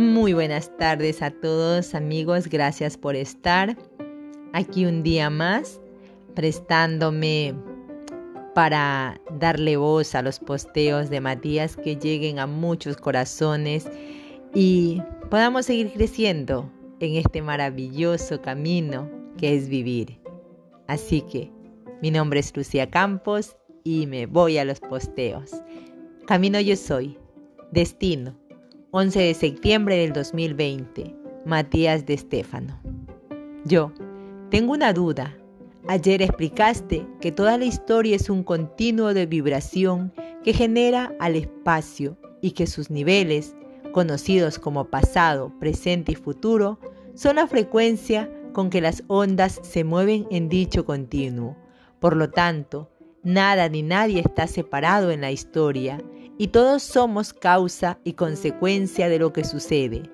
Muy buenas tardes a todos amigos, gracias por estar aquí un día más prestándome para darle voz a los posteos de Matías que lleguen a muchos corazones y podamos seguir creciendo en este maravilloso camino que es vivir. Así que mi nombre es Lucía Campos y me voy a los posteos. Camino yo soy, destino, 11 de septiembre del 2020, Matías de Estéfano. Yo tengo una duda. Ayer explicaste que toda la historia es un continuo de vibración que genera al espacio y que sus niveles, conocidos como pasado, presente y futuro, son la frecuencia con que las ondas se mueven en dicho continuo. Por lo tanto, nada ni nadie está separado en la historia y todos somos causa y consecuencia de lo que sucede.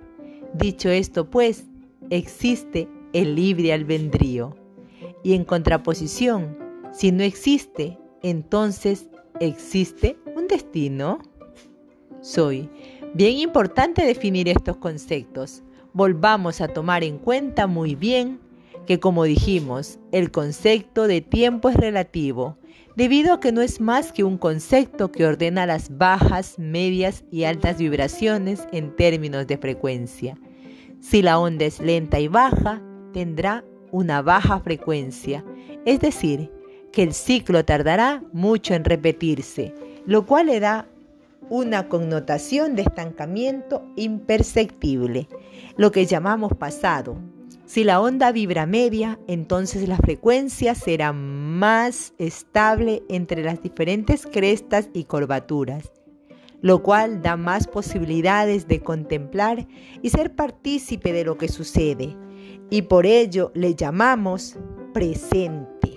Dicho esto, pues, existe el libre albedrío. Y en contraposición, si no existe, entonces existe un destino. Soy. Bien importante definir estos conceptos. Volvamos a tomar en cuenta muy bien que como dijimos, el concepto de tiempo es relativo, debido a que no es más que un concepto que ordena las bajas, medias y altas vibraciones en términos de frecuencia. Si la onda es lenta y baja, tendrá una baja frecuencia, es decir, que el ciclo tardará mucho en repetirse, lo cual le da una connotación de estancamiento imperceptible, lo que llamamos pasado. Si la onda vibra media, entonces la frecuencia será más estable entre las diferentes crestas y curvaturas, lo cual da más posibilidades de contemplar y ser partícipe de lo que sucede, y por ello le llamamos presente.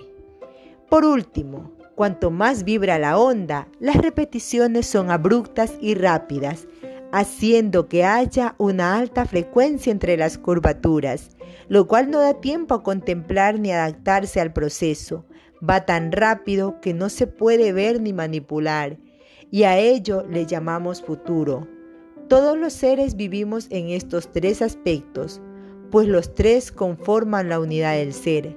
Por último, Cuanto más vibra la onda, las repeticiones son abruptas y rápidas, haciendo que haya una alta frecuencia entre las curvaturas, lo cual no da tiempo a contemplar ni adaptarse al proceso. Va tan rápido que no se puede ver ni manipular, y a ello le llamamos futuro. Todos los seres vivimos en estos tres aspectos, pues los tres conforman la unidad del ser.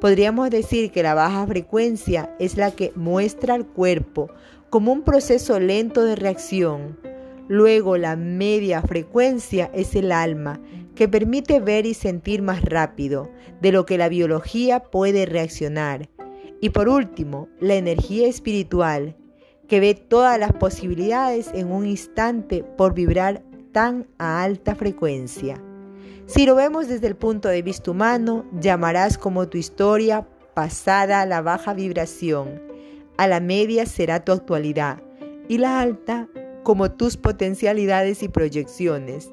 Podríamos decir que la baja frecuencia es la que muestra al cuerpo como un proceso lento de reacción. Luego la media frecuencia es el alma, que permite ver y sentir más rápido de lo que la biología puede reaccionar. Y por último, la energía espiritual, que ve todas las posibilidades en un instante por vibrar tan a alta frecuencia. Si lo vemos desde el punto de vista humano, llamarás como tu historia pasada la baja vibración, a la media será tu actualidad y la alta como tus potencialidades y proyecciones.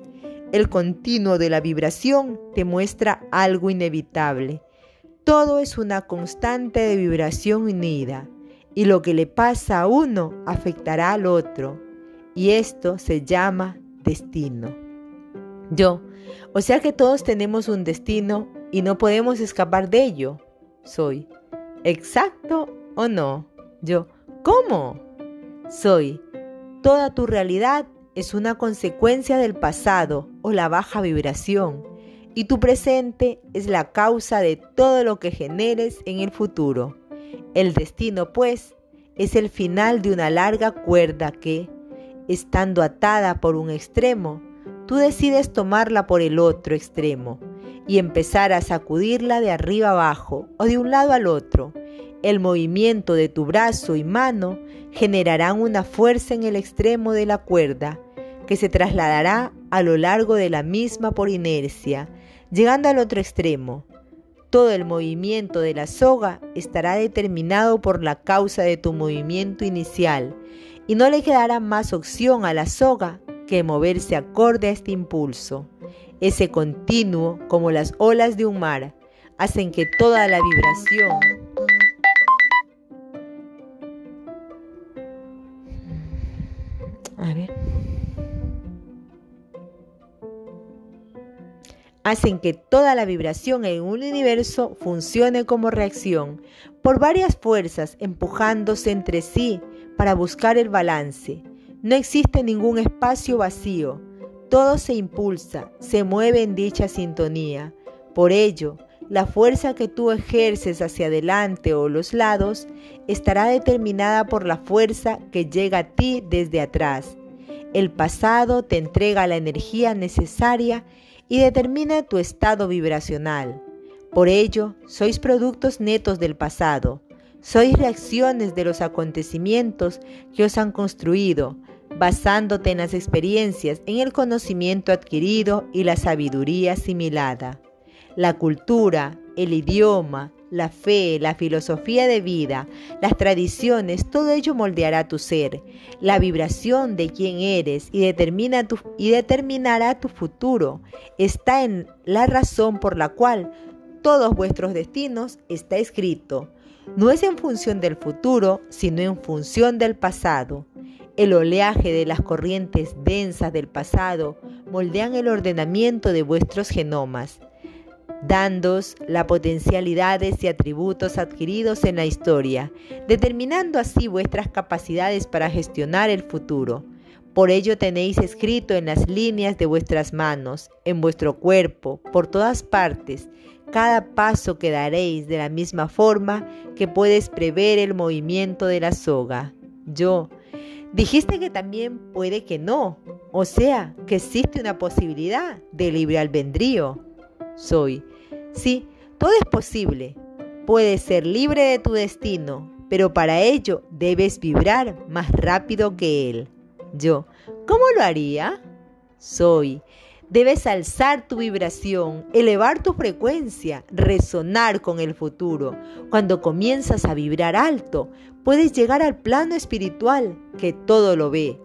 El continuo de la vibración te muestra algo inevitable. Todo es una constante de vibración unida y lo que le pasa a uno afectará al otro y esto se llama destino. Yo, o sea que todos tenemos un destino y no podemos escapar de ello. Soy. ¿Exacto o no? Yo. ¿Cómo? Soy. Toda tu realidad es una consecuencia del pasado o la baja vibración y tu presente es la causa de todo lo que generes en el futuro. El destino, pues, es el final de una larga cuerda que, estando atada por un extremo, tú decides tomarla por el otro extremo y empezar a sacudirla de arriba abajo o de un lado al otro. El movimiento de tu brazo y mano generarán una fuerza en el extremo de la cuerda que se trasladará a lo largo de la misma por inercia, llegando al otro extremo. Todo el movimiento de la soga estará determinado por la causa de tu movimiento inicial y no le quedará más opción a la soga que moverse acorde a este impulso. Ese continuo, como las olas de un mar, hacen que toda la vibración hacen que toda la vibración en un universo funcione como reacción por varias fuerzas empujándose entre sí para buscar el balance. No existe ningún espacio vacío. Todo se impulsa, se mueve en dicha sintonía. Por ello, la fuerza que tú ejerces hacia adelante o los lados estará determinada por la fuerza que llega a ti desde atrás. El pasado te entrega la energía necesaria y determina tu estado vibracional. Por ello, sois productos netos del pasado. Sois reacciones de los acontecimientos que os han construido, basándote en las experiencias, en el conocimiento adquirido y la sabiduría asimilada la cultura, el idioma, la fe, la filosofía de vida, las tradiciones, todo ello moldeará tu ser, la vibración de quién eres y, y determinará tu futuro. Está en la razón por la cual todos vuestros destinos está escrito. No es en función del futuro, sino en función del pasado. El oleaje de las corrientes densas del pasado moldean el ordenamiento de vuestros genomas dándos las potencialidades y atributos adquiridos en la historia, determinando así vuestras capacidades para gestionar el futuro. Por ello tenéis escrito en las líneas de vuestras manos, en vuestro cuerpo, por todas partes, cada paso que daréis de la misma forma que puedes prever el movimiento de la soga. Yo, dijiste que también puede que no, o sea, que existe una posibilidad de libre albedrío soy. Sí, todo es posible. Puedes ser libre de tu destino, pero para ello debes vibrar más rápido que él. Yo, ¿cómo lo haría? Soy. Debes alzar tu vibración, elevar tu frecuencia, resonar con el futuro. Cuando comienzas a vibrar alto, puedes llegar al plano espiritual que todo lo ve,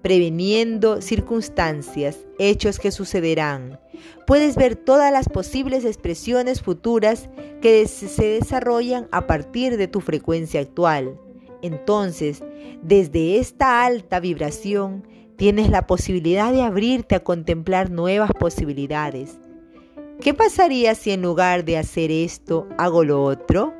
previniendo circunstancias, hechos que sucederán. Puedes ver todas las posibles expresiones futuras que se desarrollan a partir de tu frecuencia actual. Entonces, desde esta alta vibración, tienes la posibilidad de abrirte a contemplar nuevas posibilidades. ¿Qué pasaría si en lugar de hacer esto hago lo otro?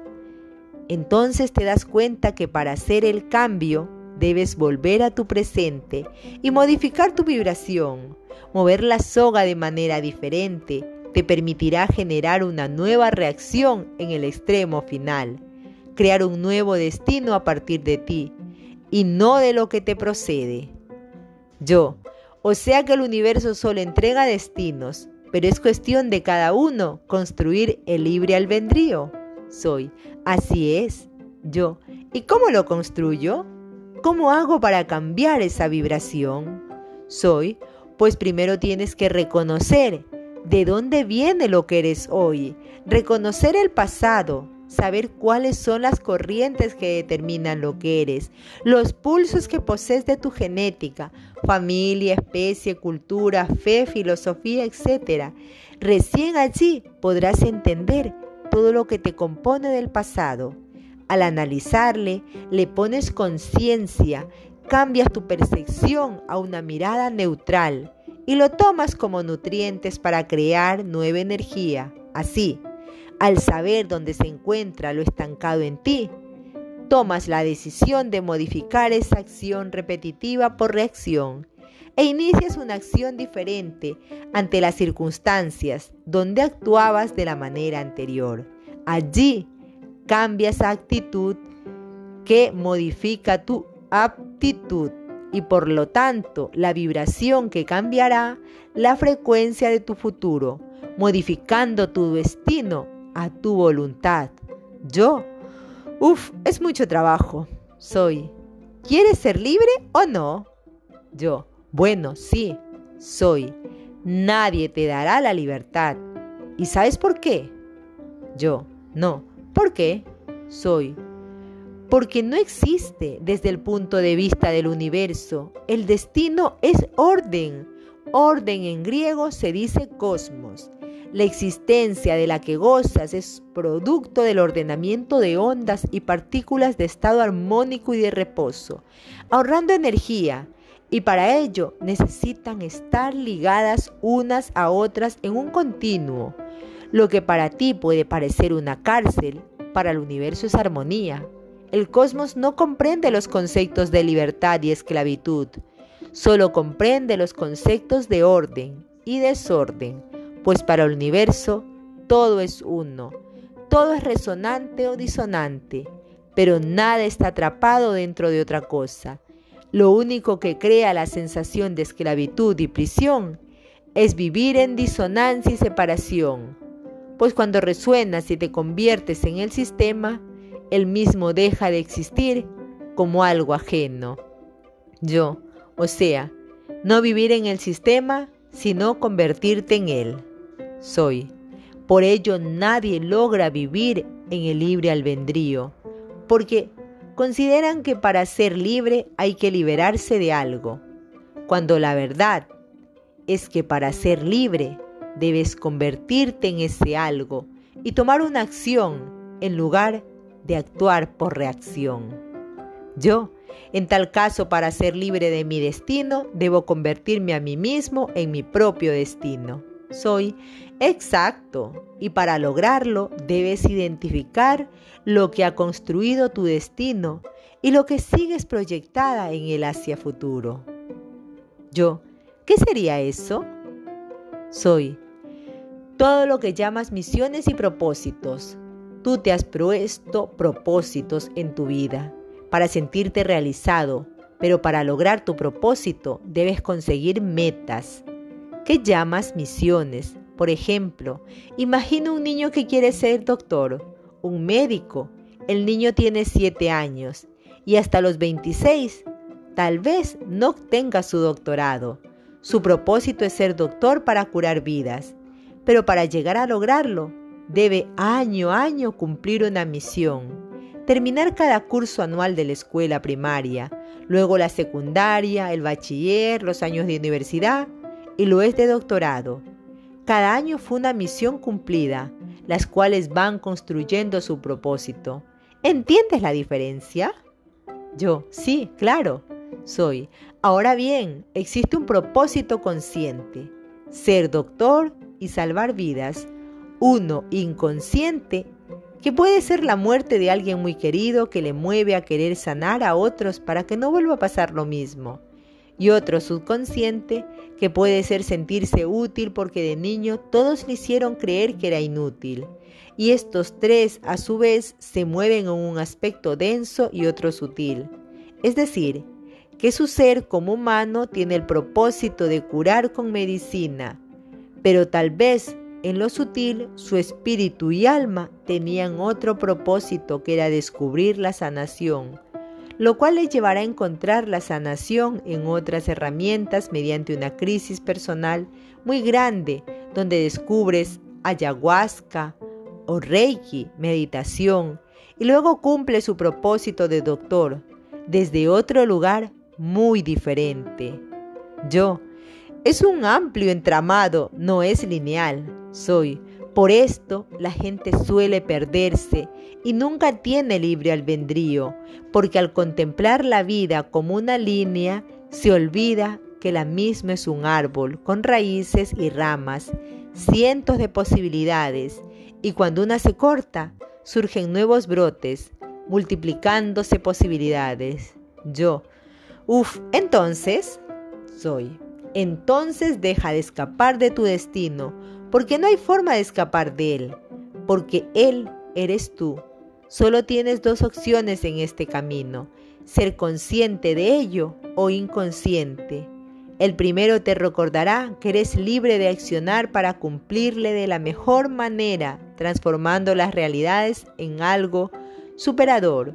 Entonces te das cuenta que para hacer el cambio Debes volver a tu presente y modificar tu vibración. Mover la soga de manera diferente te permitirá generar una nueva reacción en el extremo final, crear un nuevo destino a partir de ti y no de lo que te procede. Yo, o sea que el universo solo entrega destinos, pero es cuestión de cada uno construir el libre albedrío. Soy, así es, yo. ¿Y cómo lo construyo? ¿Cómo hago para cambiar esa vibración? Soy, pues primero tienes que reconocer de dónde viene lo que eres hoy, reconocer el pasado, saber cuáles son las corrientes que determinan lo que eres, los pulsos que posees de tu genética, familia, especie, cultura, fe, filosofía, etc. Recién allí podrás entender todo lo que te compone del pasado. Al analizarle, le pones conciencia, cambias tu percepción a una mirada neutral y lo tomas como nutrientes para crear nueva energía. Así, al saber dónde se encuentra lo estancado en ti, tomas la decisión de modificar esa acción repetitiva por reacción e inicias una acción diferente ante las circunstancias donde actuabas de la manera anterior. Allí Cambia esa actitud que modifica tu aptitud y por lo tanto la vibración que cambiará la frecuencia de tu futuro, modificando tu destino a tu voluntad. Yo, uff, es mucho trabajo. Soy. ¿Quieres ser libre o no? Yo, bueno, sí, soy. Nadie te dará la libertad. ¿Y sabes por qué? Yo, no ¿Por qué? Soy. Porque no existe desde el punto de vista del universo. El destino es orden. Orden en griego se dice cosmos. La existencia de la que gozas es producto del ordenamiento de ondas y partículas de estado armónico y de reposo, ahorrando energía, y para ello necesitan estar ligadas unas a otras en un continuo. Lo que para ti puede parecer una cárcel, para el universo es armonía. El cosmos no comprende los conceptos de libertad y esclavitud. Solo comprende los conceptos de orden y desorden, pues para el universo todo es uno, todo es resonante o disonante, pero nada está atrapado dentro de otra cosa. Lo único que crea la sensación de esclavitud y prisión es vivir en disonancia y separación, pues cuando resuenas y te conviertes en el sistema, el mismo deja de existir como algo ajeno. Yo, o sea, no vivir en el sistema, sino convertirte en él. Soy. Por ello nadie logra vivir en el libre albedrío, porque consideran que para ser libre hay que liberarse de algo, cuando la verdad es que para ser libre debes convertirte en ese algo y tomar una acción en lugar de actuar por reacción. Yo, en tal caso, para ser libre de mi destino, debo convertirme a mí mismo en mi propio destino. Soy exacto y para lograrlo debes identificar lo que ha construido tu destino y lo que sigues proyectada en el hacia futuro. Yo, ¿qué sería eso? Soy todo lo que llamas misiones y propósitos. Tú te has puesto propósitos en tu vida para sentirte realizado, pero para lograr tu propósito debes conseguir metas. ¿Qué llamas misiones? Por ejemplo, imagina un niño que quiere ser doctor, un médico. El niño tiene 7 años y hasta los 26 tal vez no tenga su doctorado. Su propósito es ser doctor para curar vidas, pero para llegar a lograrlo debe año a año cumplir una misión, terminar cada curso anual de la escuela primaria, luego la secundaria, el bachiller, los años de universidad y lo es de doctorado. Cada año fue una misión cumplida, las cuales van construyendo su propósito. ¿Entiendes la diferencia? Yo, sí, claro, soy. Ahora bien, existe un propósito consciente, ser doctor y salvar vidas. Uno inconsciente, que puede ser la muerte de alguien muy querido que le mueve a querer sanar a otros para que no vuelva a pasar lo mismo y otro subconsciente que puede ser sentirse útil porque de niño todos le hicieron creer que era inútil. Y estos tres a su vez se mueven en un aspecto denso y otro sutil. Es decir, que su ser como humano tiene el propósito de curar con medicina, pero tal vez en lo sutil su espíritu y alma tenían otro propósito que era descubrir la sanación lo cual le llevará a encontrar la sanación en otras herramientas mediante una crisis personal muy grande, donde descubres ayahuasca o reiki, meditación, y luego cumple su propósito de doctor desde otro lugar muy diferente. Yo, es un amplio entramado, no es lineal. Soy por esto la gente suele perderse y nunca tiene libre albedrío, porque al contemplar la vida como una línea, se olvida que la misma es un árbol con raíces y ramas, cientos de posibilidades, y cuando una se corta, surgen nuevos brotes, multiplicándose posibilidades. Yo, uff, entonces, soy. Entonces deja de escapar de tu destino, porque no hay forma de escapar de Él, porque Él eres tú. Solo tienes dos opciones en este camino, ser consciente de ello o inconsciente. El primero te recordará que eres libre de accionar para cumplirle de la mejor manera, transformando las realidades en algo superador.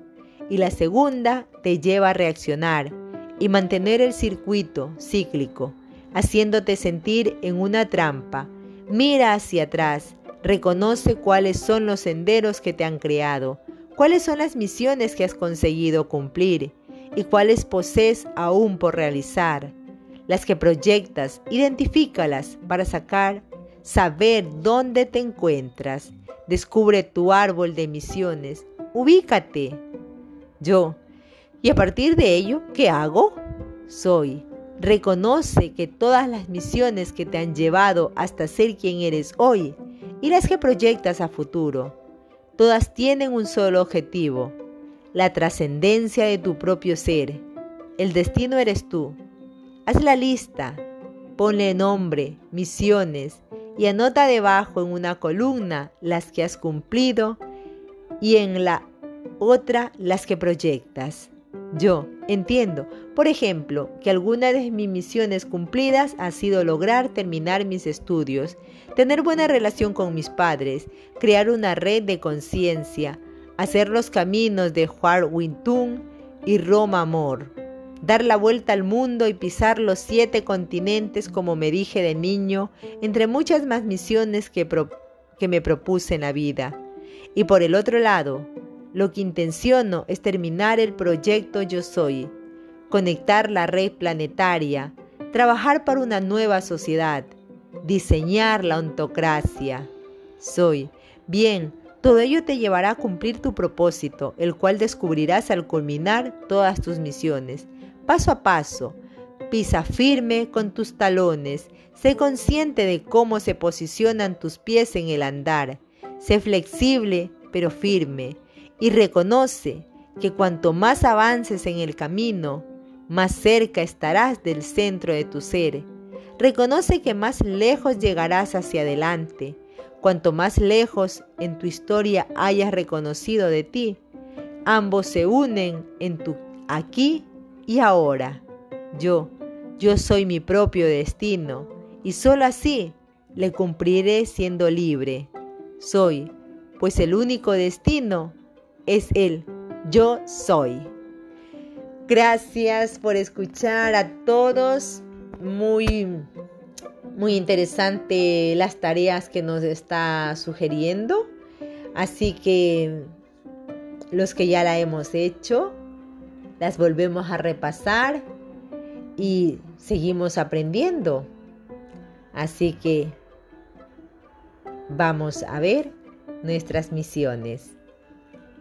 Y la segunda te lleva a reaccionar y mantener el circuito cíclico, haciéndote sentir en una trampa Mira hacia atrás, reconoce cuáles son los senderos que te han creado, cuáles son las misiones que has conseguido cumplir y cuáles posees aún por realizar. Las que proyectas, identifícalas para sacar, saber dónde te encuentras. Descubre tu árbol de misiones, ubícate. Yo, ¿y a partir de ello qué hago? Soy Reconoce que todas las misiones que te han llevado hasta ser quien eres hoy y las que proyectas a futuro, todas tienen un solo objetivo, la trascendencia de tu propio ser. El destino eres tú. Haz la lista, ponle nombre, misiones y anota debajo en una columna las que has cumplido y en la otra las que proyectas. Yo entiendo, por ejemplo, que alguna de mis misiones cumplidas ha sido lograr terminar mis estudios, tener buena relación con mis padres, crear una red de conciencia, hacer los caminos de Huar-Wintun y Roma Amor, dar la vuelta al mundo y pisar los siete continentes como me dije de niño, entre muchas más misiones que me propuse en la vida. Y por el otro lado, lo que intenciono es terminar el proyecto Yo Soy, conectar la red planetaria, trabajar para una nueva sociedad, diseñar la ontocracia. Soy. Bien, todo ello te llevará a cumplir tu propósito, el cual descubrirás al culminar todas tus misiones. Paso a paso, pisa firme con tus talones, sé consciente de cómo se posicionan tus pies en el andar, sé flexible pero firme y reconoce que cuanto más avances en el camino, más cerca estarás del centro de tu ser. Reconoce que más lejos llegarás hacia adelante, cuanto más lejos en tu historia hayas reconocido de ti. Ambos se unen en tu aquí y ahora. Yo, yo soy mi propio destino y solo así le cumpliré siendo libre. Soy, pues el único destino es el yo soy. Gracias por escuchar a todos. Muy, muy interesante las tareas que nos está sugiriendo. Así que los que ya la hemos hecho, las volvemos a repasar y seguimos aprendiendo. Así que vamos a ver nuestras misiones.